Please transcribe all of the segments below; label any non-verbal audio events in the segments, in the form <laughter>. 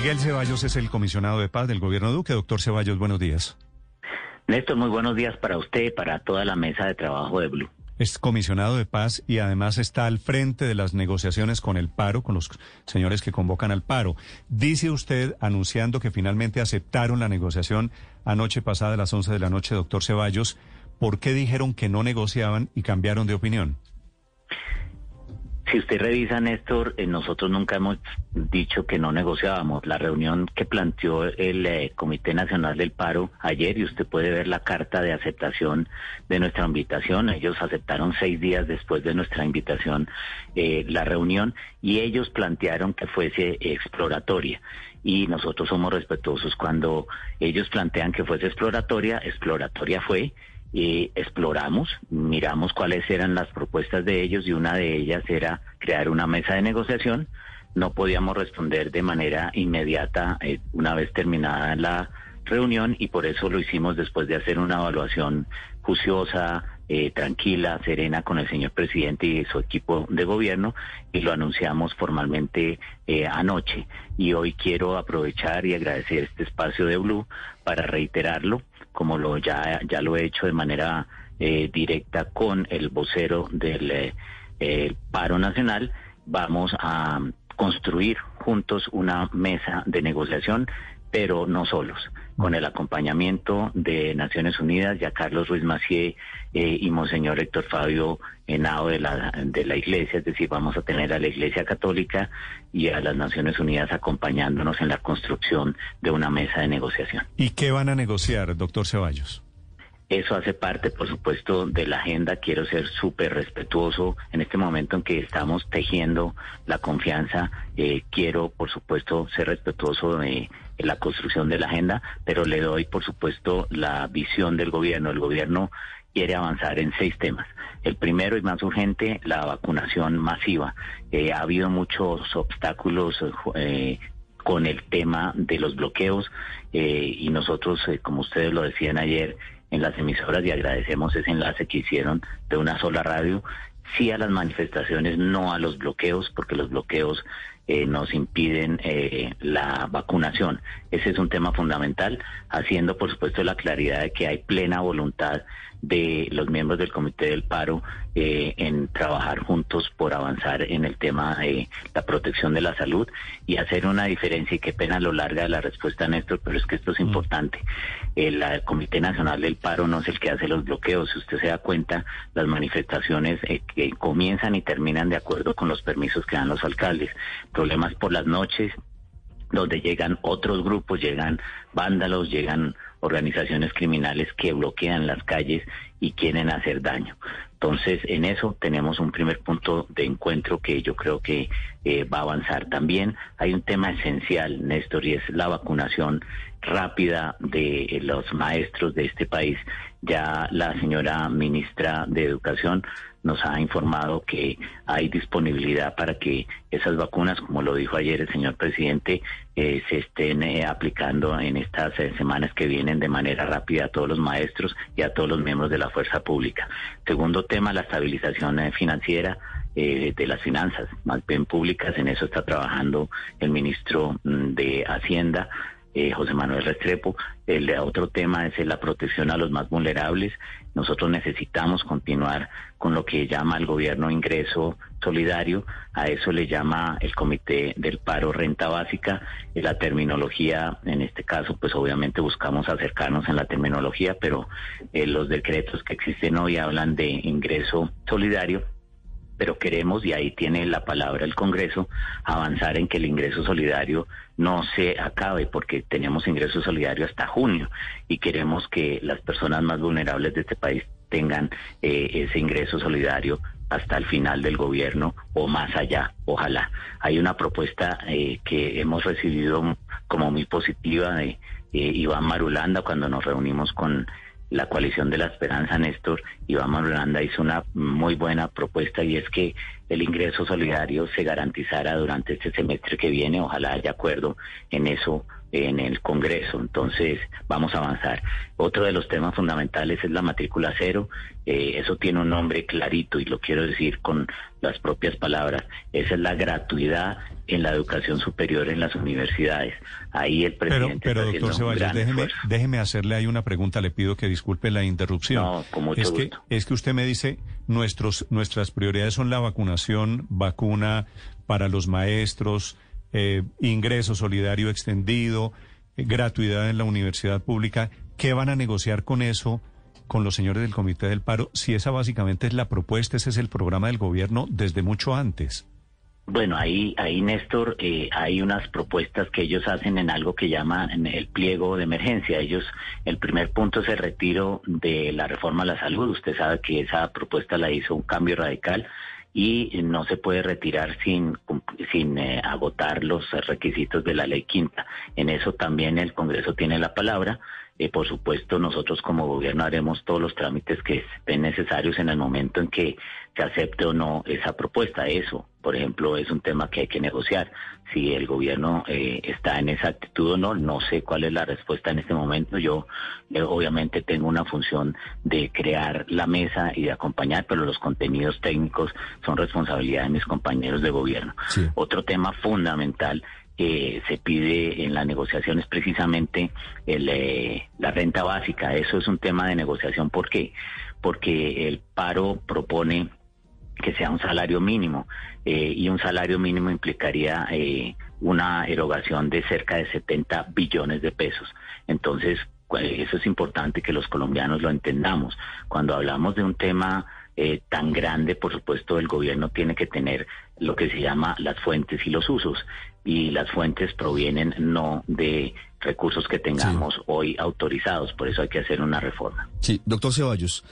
Miguel Ceballos es el comisionado de paz del gobierno Duque. Doctor Ceballos, buenos días. Néstor, muy buenos días para usted y para toda la mesa de trabajo de Blue. Es comisionado de paz y además está al frente de las negociaciones con el paro, con los señores que convocan al paro. Dice usted, anunciando que finalmente aceptaron la negociación anoche pasada a las 11 de la noche, doctor Ceballos, ¿por qué dijeron que no negociaban y cambiaron de opinión? Si usted revisa, Néstor, eh, nosotros nunca hemos dicho que no negociábamos. La reunión que planteó el eh, Comité Nacional del Paro ayer, y usted puede ver la carta de aceptación de nuestra invitación, ellos aceptaron seis días después de nuestra invitación eh, la reunión y ellos plantearon que fuese exploratoria. Y nosotros somos respetuosos. Cuando ellos plantean que fuese exploratoria, exploratoria fue, y exploramos, miramos cuáles eran las propuestas de ellos y una de ellas era crear una mesa de negociación. No podíamos responder de manera inmediata eh, una vez terminada la reunión y por eso lo hicimos después de hacer una evaluación juiciosa, eh, tranquila, serena con el señor presidente y su equipo de gobierno y lo anunciamos formalmente eh, anoche. Y hoy quiero aprovechar y agradecer este espacio de Blue para reiterarlo como lo ya, ya lo he hecho de manera eh, directa con el vocero del eh, paro nacional, vamos a construir juntos una mesa de negociación, pero no solos, con el acompañamiento de Naciones Unidas, ya Carlos Ruiz Macié eh, y Monseñor Héctor Fabio Henao de la, de la Iglesia, es decir, vamos a tener a la Iglesia Católica y a las Naciones Unidas acompañándonos en la construcción de una mesa de negociación. ¿Y qué van a negociar, doctor Ceballos? Eso hace parte, por supuesto, de la agenda. Quiero ser súper respetuoso en este momento en que estamos tejiendo la confianza. Eh, quiero, por supuesto, ser respetuoso de la construcción de la agenda, pero le doy, por supuesto, la visión del gobierno. El gobierno quiere avanzar en seis temas. El primero y más urgente, la vacunación masiva. Eh, ha habido muchos obstáculos eh, con el tema de los bloqueos y nosotros, como ustedes lo decían ayer, en las emisoras y agradecemos ese enlace que hicieron de una sola radio, sí a las manifestaciones, no a los bloqueos, porque los bloqueos eh, nos impiden eh, la vacunación. Ese es un tema fundamental, haciendo por supuesto la claridad de que hay plena voluntad de los miembros del Comité del Paro eh, en trabajar juntos por avanzar en el tema de la protección de la salud y hacer una diferencia. Y qué pena lo larga de la respuesta, Néstor, pero es que esto es mm. importante. El, Comité Nacional del Paro no es el que hace los bloqueos. Si usted se da cuenta, las manifestaciones eh, que comienzan y terminan de acuerdo con los permisos que dan los alcaldes. Problemas por las noches, donde llegan otros grupos, llegan vándalos, llegan organizaciones criminales que bloquean las calles y quieren hacer daño. Entonces, en eso tenemos un primer punto de encuentro que yo creo que eh, va a avanzar. También hay un tema esencial, Néstor, y es la vacunación rápida de los maestros de este país. Ya la señora ministra de Educación nos ha informado que hay disponibilidad para que esas vacunas, como lo dijo ayer el señor presidente, eh, se estén eh, aplicando en estas eh, semanas que vienen de manera rápida a todos los maestros y a todos los miembros de la fuerza pública. Segundo tema, la estabilización financiera. de las finanzas, más bien públicas, en eso está trabajando el ministro mm, de Hacienda, eh, José Manuel Restrepo. El otro tema es la protección a los más vulnerables. Nosotros necesitamos continuar con lo que llama el gobierno ingreso solidario. A eso le llama el Comité del Paro Renta Básica. la terminología, en este caso, pues obviamente buscamos acercarnos en la terminología, pero eh, los decretos que existen hoy hablan de ingreso solidario pero queremos, y ahí tiene la palabra el Congreso, avanzar en que el ingreso solidario no se acabe, porque tenemos ingreso solidario hasta junio y queremos que las personas más vulnerables de este país tengan eh, ese ingreso solidario hasta el final del gobierno o más allá, ojalá. Hay una propuesta eh, que hemos recibido como muy positiva de eh, Iván Marulanda cuando nos reunimos con la coalición de la esperanza, Néstor, Iván Marulanda hizo una muy buena propuesta y es que el ingreso solidario se garantizara durante este semestre que viene. Ojalá haya acuerdo en eso en el Congreso. Entonces, vamos a avanzar. Otro de los temas fundamentales es la matrícula cero. Eh, eso tiene un nombre clarito y lo quiero decir con las propias palabras. Esa es la gratuidad en la educación superior en las universidades. Ahí el presidente. Pero, pero doctor Ceballos, déjeme, déjeme, hacerle ahí una pregunta. Le pido que disculpe la interrupción. No, con mucho es gusto. Que, es que usted me dice, nuestros, nuestras prioridades son la vacunación, vacuna para los maestros, eh, ingreso solidario extendido, eh, gratuidad en la universidad pública. ¿Qué van a negociar con eso? con los señores del Comité del Paro, si esa básicamente es la propuesta, ese es el programa del gobierno desde mucho antes. Bueno, ahí, ahí Néstor, eh, hay unas propuestas que ellos hacen en algo que llaman el pliego de emergencia. Ellos, el primer punto es el retiro de la reforma a la salud. Usted sabe que esa propuesta la hizo un cambio radical y no se puede retirar sin, sin eh, agotar los requisitos de la ley quinta. En eso también el Congreso tiene la palabra. Eh, por supuesto, nosotros como gobierno haremos todos los trámites que estén necesarios en el momento en que se acepte o no esa propuesta. Eso, por ejemplo, es un tema que hay que negociar. Si el gobierno eh, está en esa actitud o no, no sé cuál es la respuesta en este momento. Yo eh, obviamente tengo una función de crear la mesa y de acompañar, pero los contenidos técnicos son responsabilidad de mis compañeros de gobierno. Otro tema fundamental que se pide en la negociación es precisamente el, eh, la renta básica. Eso es un tema de negociación. ¿Por qué? Porque el paro propone que sea un salario mínimo eh, y un salario mínimo implicaría eh, una erogación de cerca de 70 billones de pesos. Entonces, eso es importante que los colombianos lo entendamos. Cuando hablamos de un tema eh, tan grande, por supuesto, el gobierno tiene que tener lo que se llama las fuentes y los usos. Y las fuentes provienen no de recursos que tengamos hoy autorizados, por eso hay que hacer una reforma. Sí, doctor Ceballos,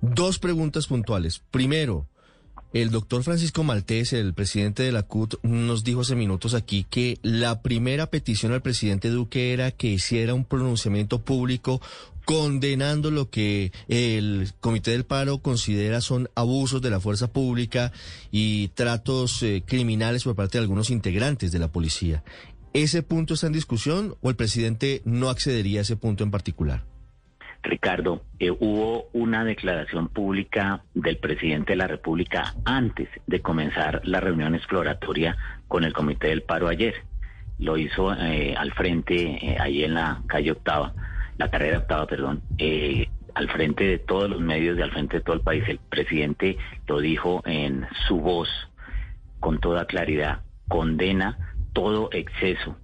dos preguntas puntuales. Primero, el doctor Francisco Maltés, el presidente de la CUT, nos dijo hace minutos aquí que la primera petición al presidente Duque era que hiciera un pronunciamiento público condenando lo que el Comité del Paro considera son abusos de la fuerza pública y tratos eh, criminales por parte de algunos integrantes de la policía. ¿Ese punto está en discusión o el presidente no accedería a ese punto en particular? Ricardo, eh, hubo una declaración pública del presidente de la República antes de comenzar la reunión exploratoria con el Comité del Paro ayer. Lo hizo eh, al frente, eh, ahí en la calle Octava, la carrera Octava, perdón, al frente de todos los medios y al frente de todo el país. El presidente lo dijo en su voz con toda claridad, condena todo exceso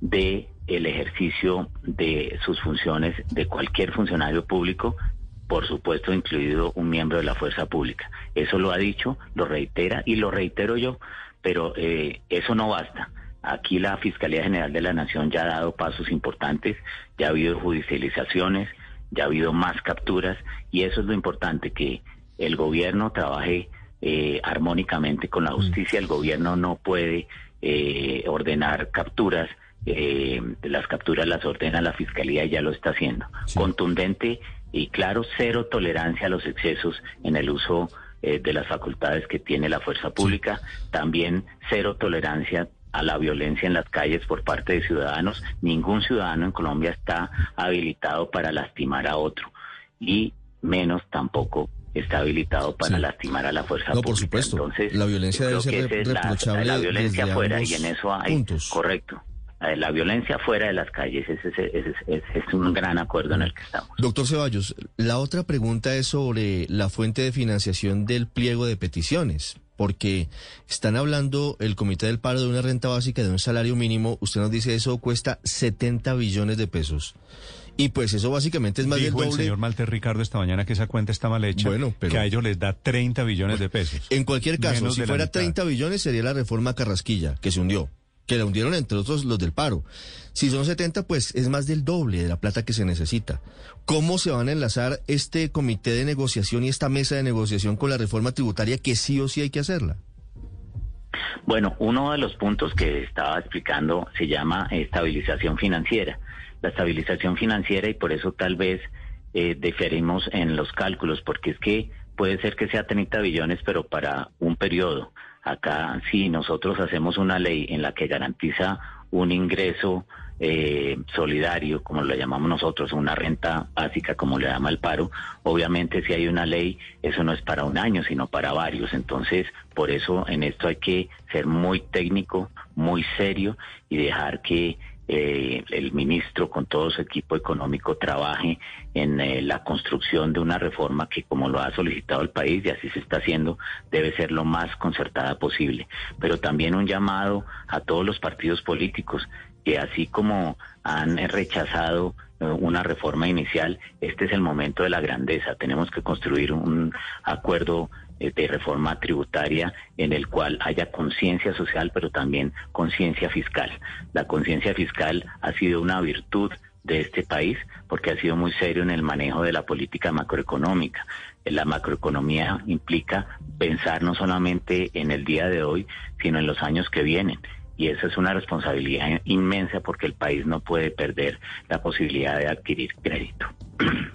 de el ejercicio de sus funciones de cualquier funcionario público, por supuesto incluido un miembro de la fuerza pública. Eso lo ha dicho, lo reitera y lo reitero yo, pero eh, eso no basta. Aquí la Fiscalía General de la Nación ya ha dado pasos importantes, ya ha habido judicializaciones, ya ha habido más capturas y eso es lo importante, que el gobierno trabaje eh, armónicamente con la mm. justicia. El gobierno no puede eh, ordenar capturas eh, las capturas las ordena la Fiscalía y ya lo está haciendo. Contundente y claro, cero tolerancia a los excesos en el uso eh, de las facultades que tiene la fuerza pública. También cero tolerancia a la violencia en las calles por parte de ciudadanos. Ningún ciudadano en Colombia está habilitado para lastimar a otro y menos tampoco está habilitado para lastimar a la fuerza pública. por supuesto. Entonces, la violencia debe ser reprochable la, violencia fuera y en eso hay puntos. correcto. La violencia fuera de las calles. Ese, es un gran acuerdo en el que estamos. Doctor Ceballos, la otra pregunta es sobre la fuente de financiación del pliego de peticiones. Porque están hablando el Comité del Paro de una renta básica de un salario mínimo. Usted nos dice eso cuesta 70 billones de pesos. Y pues eso básicamente es más Dijo del doble. el señor Malte Ricardo esta mañana que esa cuenta está mal hecha, bueno, pero, que a ellos les da 30 billones de pesos. En cualquier caso, si fuera 30 billones sería la reforma Carrasquilla, que se hundió que la hundieron entre otros los del paro. Si son 70, pues es más del doble de la plata que se necesita. ¿Cómo se van a enlazar este comité de negociación y esta mesa de negociación con la reforma tributaria que sí o sí hay que hacerla? Bueno, uno de los puntos que estaba explicando se llama estabilización financiera. La estabilización financiera y por eso tal vez eh, diferimos en los cálculos, porque es que puede ser que sea 30 billones, pero para un periodo Acá, si nosotros hacemos una ley en la que garantiza un ingreso eh, solidario, como lo llamamos nosotros, una renta básica, como le llama el paro, obviamente si hay una ley, eso no es para un año, sino para varios. Entonces, por eso en esto hay que ser muy técnico, muy serio y dejar que eh, el ministro con todo su equipo económico trabaje en eh, la construcción de una reforma que como lo ha solicitado el país y así se está haciendo, debe ser lo más concertada posible. Pero también un llamado a todos los partidos políticos que así como han rechazado eh, una reforma inicial, este es el momento de la grandeza. Tenemos que construir un acuerdo eh, de reforma tributaria en el cual haya conciencia social, pero también conciencia fiscal. La conciencia fiscal ha sido una virtud de este país porque ha sido muy serio en el manejo de la política macroeconómica. La macroeconomía implica pensar no solamente en el día de hoy, sino en los años que vienen y esa es una responsabilidad inmensa porque el país no puede perder la posibilidad de adquirir crédito.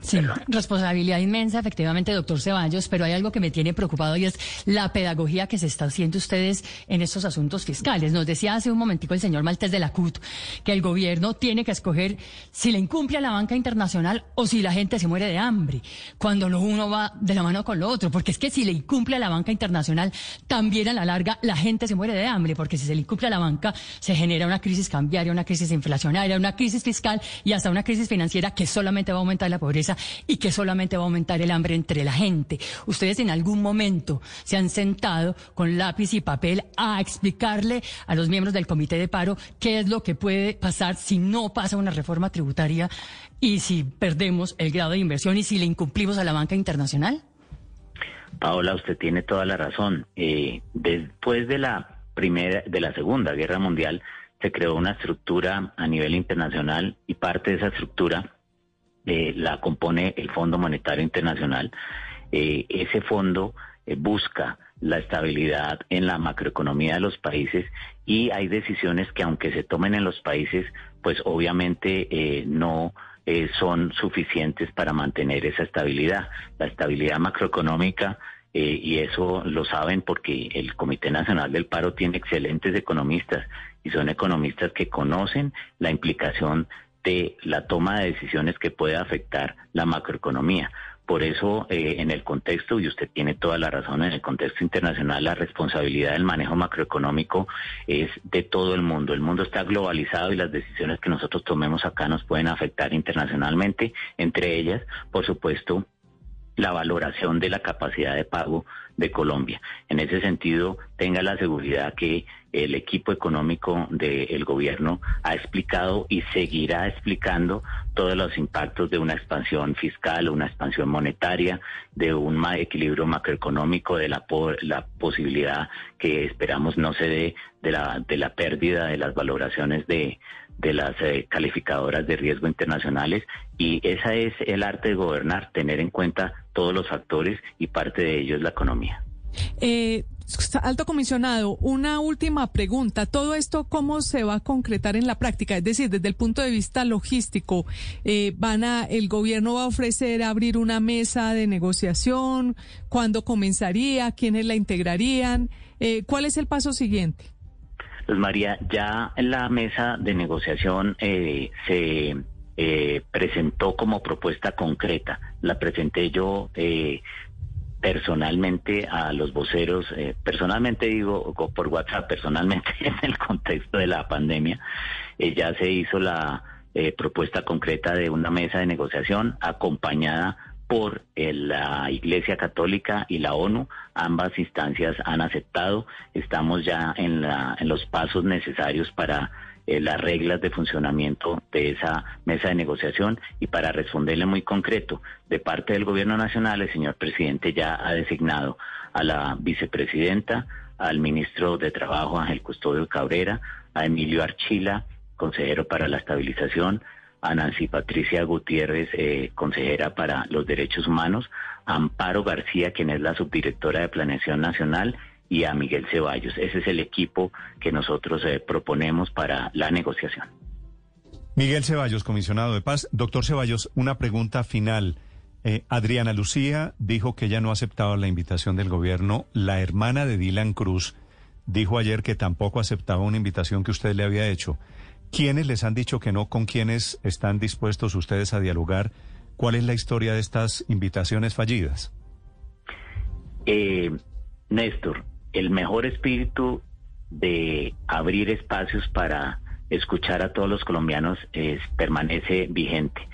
Sí, responsabilidad inmensa, efectivamente, doctor Ceballos, pero hay algo que me tiene preocupado y es la pedagogía que se está haciendo ustedes en estos asuntos fiscales. Nos decía hace un momentico el señor Maltés de la CUT que el gobierno tiene que escoger si le incumple a la banca internacional o si la gente se muere de hambre, cuando lo uno va de la mano con lo otro, porque es que si le incumple a la banca internacional, también a la larga la gente se muere de hambre, porque si se le incumple a la banca se genera una crisis cambiaria, una crisis inflacionaria, una crisis fiscal y hasta una crisis financiera que solamente va a aumentar la pobreza y que solamente va a aumentar el hambre entre la gente. Ustedes en algún momento se han sentado con lápiz y papel a explicarle a los miembros del comité de paro qué es lo que puede pasar si no pasa una reforma tributaria y si perdemos el grado de inversión y si le incumplimos a la banca internacional. Paola, usted tiene toda la razón. Eh, después de la primera, de la segunda guerra mundial, se creó una estructura a nivel internacional y parte de esa estructura eh, la compone el Fondo Monetario Internacional. Eh, ese fondo eh, busca la estabilidad en la macroeconomía de los países y hay decisiones que aunque se tomen en los países, pues obviamente no son suficientes para mantener esa estabilidad. La estabilidad macroeconómica y eso lo saben porque el Comité Nacional del Paro tiene excelentes economistas y son economistas que conocen la implicación de la toma de decisiones que puede afectar la macroeconomía. Por eso, eh, en el contexto, y usted tiene toda la razón, en el contexto internacional, la responsabilidad del manejo macroeconómico es de todo el mundo. El mundo está globalizado y las decisiones que nosotros tomemos acá nos pueden afectar internacionalmente, entre ellas, por supuesto, la valoración de la capacidad de pago de Colombia. En ese sentido, tenga la seguridad que el equipo económico del gobierno ha explicado y seguirá explicando todos los impactos de una expansión fiscal, una expansión monetaria, de un equilibrio macroeconómico, de la, la posibilidad que esperamos no se dé de la, de la pérdida de las valoraciones de, de las eh, calificadoras de riesgo internacionales y esa es el arte de gobernar, tener en cuenta todos los factores y parte de ello es la economía. Eh, alto comisionado, una última pregunta. ¿Todo esto cómo se va a concretar en la práctica? Es decir, desde el punto de vista logístico, eh, van a, el gobierno va a ofrecer abrir una mesa de negociación. ¿Cuándo comenzaría? ¿Quiénes la integrarían? Eh, ¿Cuál es el paso siguiente? Pues María, ya la mesa de negociación eh, se eh, presentó como propuesta concreta. La presenté yo eh, personalmente a los voceros, personalmente digo por WhatsApp, personalmente <laughs> en el contexto de la pandemia. ya se hizo la propuesta concreta de una mesa de negociación acompañada por la Iglesia Católica y la ONU. Ambas instancias han aceptado. Estamos ya en, los pasos necesarios para eh, las reglas de funcionamiento de esa mesa de negociación y para responderle muy concreto, de parte del Gobierno Nacional, el señor presidente ya ha designado a la vicepresidenta, al ministro de Trabajo, Ángel Custodio Cabrera, a Emilio Archila, consejero para la estabilización, a Nancy Patricia Gutiérrez, eh, consejera para los derechos humanos, a Amparo García, quien es la subdirectora de Planeación Nacional, y a Miguel Ceballos. Ese es el equipo que nosotros eh, proponemos para la negociación. Miguel Ceballos, comisionado de paz. Doctor Ceballos, una pregunta final. Eh, Adriana Lucía dijo que ella no aceptaba la invitación del gobierno. La hermana de Dylan Cruz dijo ayer que tampoco aceptaba una invitación que usted le había hecho. ¿Quiénes les han dicho que no? ¿Con quiénes están dispuestos ustedes a dialogar? ¿Cuál es la historia de estas invitaciones fallidas? Eh, Néstor, el mejor espíritu de abrir espacios para escuchar a todos los colombianos es, permanece vigente.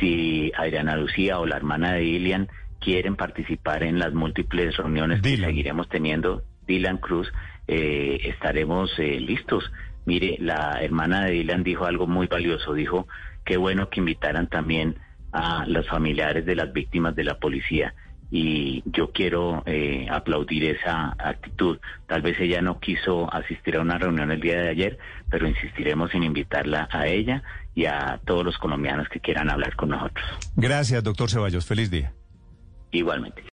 Si Adriana Lucía o la hermana de Dilian quieren participar en las múltiples reuniones que seguiremos teniendo, Dylan Cruz, eh, estaremos eh, listos. Mire, la hermana de Dylan dijo algo muy valioso, dijo, qué bueno que invitaran también a los familiares de las víctimas de la policía y yo quiero eh, aplaudir esa actitud. Tal vez ella no quiso asistir a una reunión el día de ayer, pero insistiremos en invitarla a ella y a todos los colombianos que quieran hablar con nosotros. Gracias, doctor Ceballos. Feliz día. Igualmente.